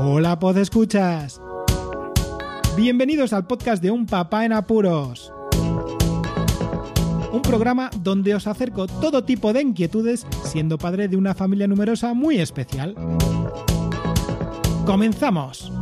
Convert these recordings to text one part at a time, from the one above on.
Hola, pod escuchas. Bienvenidos al podcast de Un Papá en Apuros. Un programa donde os acerco todo tipo de inquietudes siendo padre de una familia numerosa muy especial. ¡Comenzamos!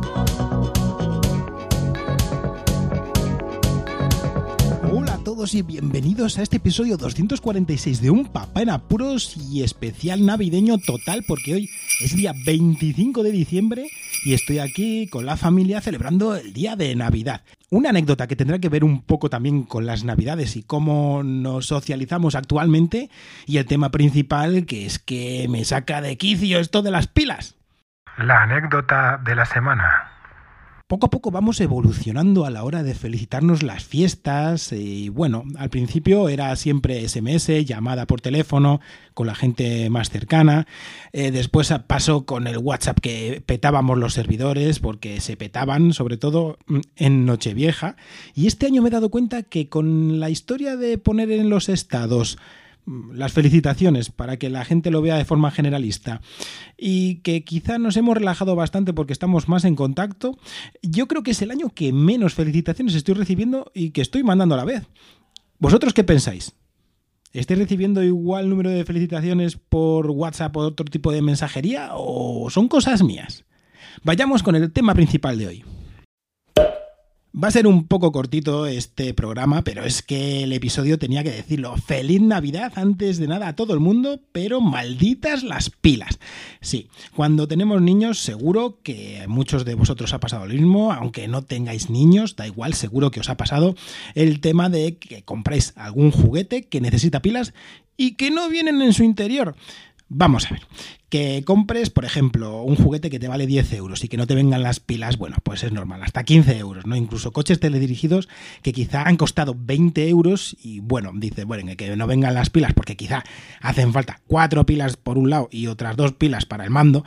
Hola a todos y bienvenidos a este episodio 246 de Un Papá en Apuros y especial navideño total porque hoy es día 25 de diciembre y estoy aquí con la familia celebrando el día de Navidad. Una anécdota que tendrá que ver un poco también con las Navidades y cómo nos socializamos actualmente y el tema principal que es que me saca de quicio esto de las pilas. La anécdota de la semana. Poco a poco vamos evolucionando a la hora de felicitarnos las fiestas y bueno, al principio era siempre SMS, llamada por teléfono con la gente más cercana, eh, después pasó con el WhatsApp que petábamos los servidores porque se petaban sobre todo mm, en Nochevieja. Y este año me he dado cuenta que con la historia de poner en los estados las felicitaciones para que la gente lo vea de forma generalista y que quizá nos hemos relajado bastante porque estamos más en contacto, yo creo que es el año que menos felicitaciones estoy recibiendo y que estoy mandando a la vez. ¿Vosotros qué pensáis? ¿Estáis recibiendo igual número de felicitaciones por WhatsApp o otro tipo de mensajería o son cosas mías? Vayamos con el tema principal de hoy. Va a ser un poco cortito este programa, pero es que el episodio tenía que decirlo. Feliz Navidad antes de nada a todo el mundo, pero malditas las pilas. Sí, cuando tenemos niños seguro que muchos de vosotros ha pasado lo mismo, aunque no tengáis niños, da igual, seguro que os ha pasado el tema de que compráis algún juguete que necesita pilas y que no vienen en su interior. Vamos a ver, que compres, por ejemplo, un juguete que te vale 10 euros y que no te vengan las pilas, bueno, pues es normal, hasta 15 euros, ¿no? Incluso coches teledirigidos que quizá han costado 20 euros y bueno, dice, bueno, que no vengan las pilas porque quizá hacen falta cuatro pilas por un lado y otras dos pilas para el mando,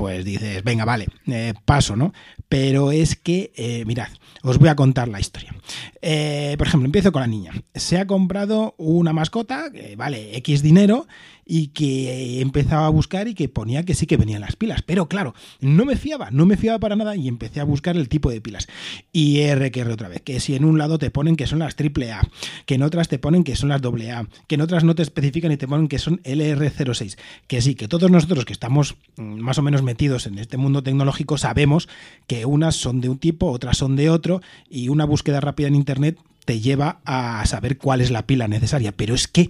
pues dices, venga, vale, eh, paso, ¿no? Pero es que, eh, mirad, os voy a contar la historia. Eh, por ejemplo, empiezo con la niña. Se ha comprado una mascota que vale X dinero y que empezaba a buscar y que ponía que sí que venían las pilas. Pero claro, no me fiaba, no me fiaba para nada y empecé a buscar el tipo de pilas. Y R que R otra vez, que si en un lado te ponen que son las AAA, que en otras te ponen que son las AA, que en otras no te especifican y te ponen que son LR06. Que sí, que todos nosotros que estamos mm, más o menos metidos en este mundo tecnológico sabemos que unas son de un tipo, otras son de otro y una búsqueda rápida en Internet te lleva a saber cuál es la pila necesaria. Pero es que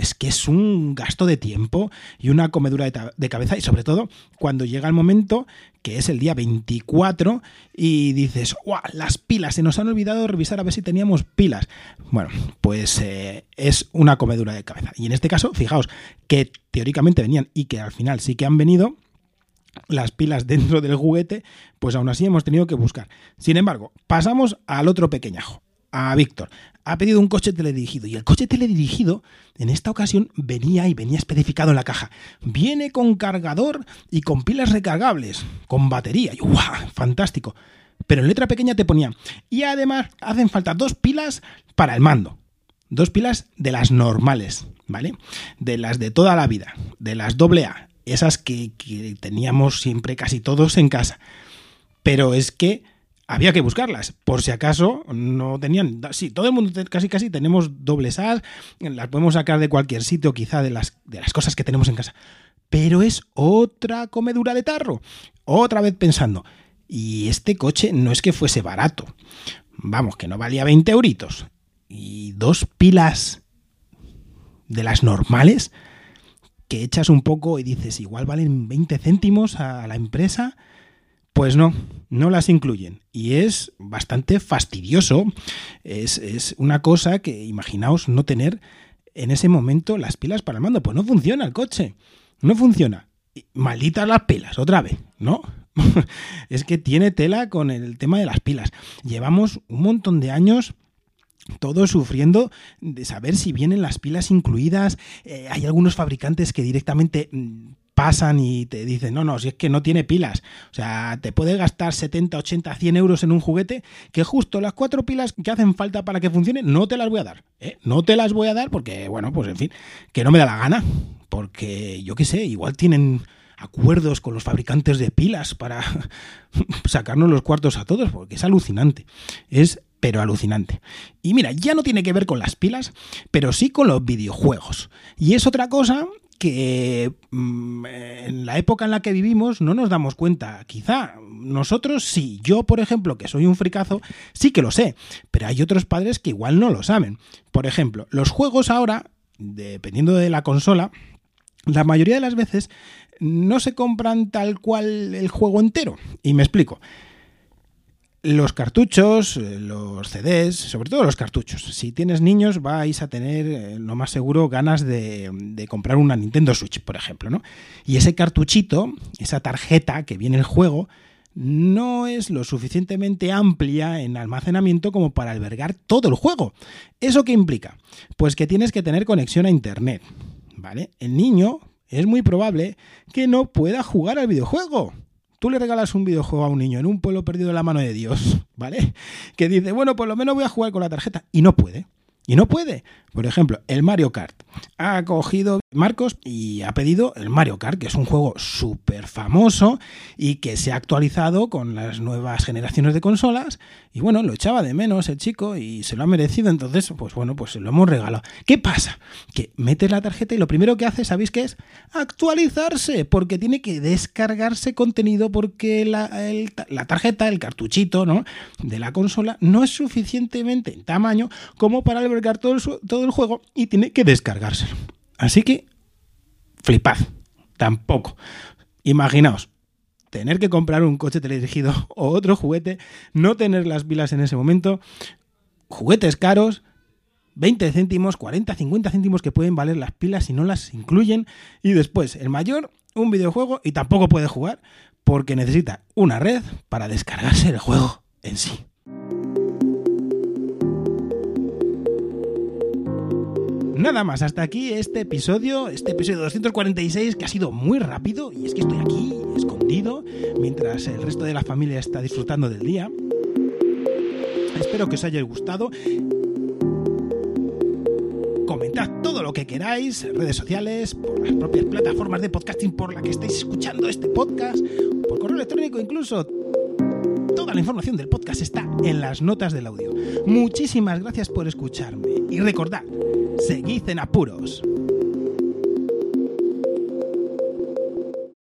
es que es un gasto de tiempo y una comedura de, cabeza y sobre todo cuando llega el momento que es el día 24 y dices, ¡guau! Las pilas, se nos han olvidado revisar a ver si teníamos pilas. Bueno, pues eh, es una comedura de cabeza. Y en este caso, fijaos que teóricamente venían y que al final sí que han venido las pilas dentro del juguete, pues aún así hemos tenido que buscar. Sin embargo, pasamos al otro pequeñajo a Víctor. Ha pedido un coche teledirigido y el coche teledirigido en esta ocasión venía y venía especificado en la caja. Viene con cargador y con pilas recargables, con batería. Y ¡guau! Fantástico. Pero en letra pequeña te ponía. Y además hacen falta dos pilas para el mando. Dos pilas de las normales, ¿vale? De las de toda la vida, de las doble A, esas que teníamos siempre casi todos en casa. Pero es que había que buscarlas, por si acaso no tenían. Sí, todo el mundo casi casi tenemos dobles As, las podemos sacar de cualquier sitio, quizá de las, de las cosas que tenemos en casa. Pero es otra comedura de tarro. Otra vez pensando, y este coche no es que fuese barato. Vamos, que no valía 20 euritos. Y dos pilas de las normales que echas un poco y dices, igual valen 20 céntimos a la empresa pues no, no las incluyen. Y es bastante fastidioso. Es, una cosa que imaginaos no tener en ese momento las pilas para el mando. Pues no funciona el coche. No funciona. Malditas las pilas, otra vez, ¿no? es que tiene tela con el tema de las pilas. Llevamos un montón de años todos sufriendo de saber si vienen las pilas incluidas. Eh, hay algunos fabricantes que directamente mm, pasan y te dicen, no, no, si es que no tiene pilas. O sea, te puedes gastar 70, 80, 100 euros en un juguete que justo las cuatro pilas que hacen falta para que funcione no te las voy a dar. ¿eh? No te las voy a dar porque, bueno, pues en fin, que no me da la gana. Porque yo qué sé, igual tienen acuerdos con los fabricantes de pilas para sacarnos los cuartos a todos, porque es alucinante. Es pero alucinante. Y mira, ya no tiene que ver con las pilas, pero sí con los videojuegos. Y es otra cosa que mm, en la época en la que vivimos no nos damos cuenta. Quizá nosotros sí, yo por ejemplo, que soy un fricazo, sí que lo sé, pero hay otros padres que igual no lo saben. Por ejemplo, los juegos ahora, dependiendo de la consola, la mayoría de las veces no se compran tal cual el juego entero. Y me explico. Los cartuchos, eh, los CDs, sobre todo los cartuchos. Si tienes niños vais a tener, eh, lo más seguro, ganas de, comprar una Nintendo Switch, por ejemplo, ¿no? Y ese cartuchito, esa tarjeta que viene el juego, no es lo suficientemente amplia en almacenamiento como para albergar todo el juego. ¿Eso qué implica? Pues que tienes que tener conexión a Internet, ¿vale? El niño es muy probable que no pueda jugar al videojuego tú le regalas un videojuego a un niño en un pueblo perdido en la mano de Dios, ¿vale? Que dice, bueno, por lo menos voy a jugar con la tarjeta. Y no puede. Y no puede. Por ejemplo, el Mario Kart. Ha cogido Marcos y ha pedido el Mario Kart, que es un juego súper famoso y que se ha actualizado con las nuevas generaciones de consolas. Y bueno, lo echaba de menos el chico y se lo ha merecido. Entonces, pues bueno, pues se lo hemos regalado. ¿Qué pasa? Que metes la tarjeta y lo primero que hace, ¿sabéis qué es? Actualizarse, porque tiene que descargarse contenido porque la, la tarjeta, el cartuchito, ¿no? De la consola no es suficientemente en tamaño como para albergar todo el, todo el juego y tiene que descargárselo. Así que, flipad, tampoco. Imaginaos, tener que comprar un coche teledirigido o otro juguete, no tener las pilas en ese momento, juguetes caros, 20 céntimos, 40, 50 céntimos que pueden valer las pilas si no las incluyen, y después el mayor, un videojuego y tampoco puede jugar porque necesita una red para descargarse el juego en sí. Nada más, hasta aquí este episodio, este episodio 246 que ha sido muy rápido y es que estoy aquí escondido mientras el resto de la familia está disfrutando del día. Espero que os haya gustado. Comentad todo lo que queráis, redes sociales, por las propias plataformas de podcasting por la que estáis escuchando este podcast, por correo electrónico incluso. Toda la información del podcast está en las notas del audio. Muchísimas gracias por escucharme y recordad, seguid en apuros.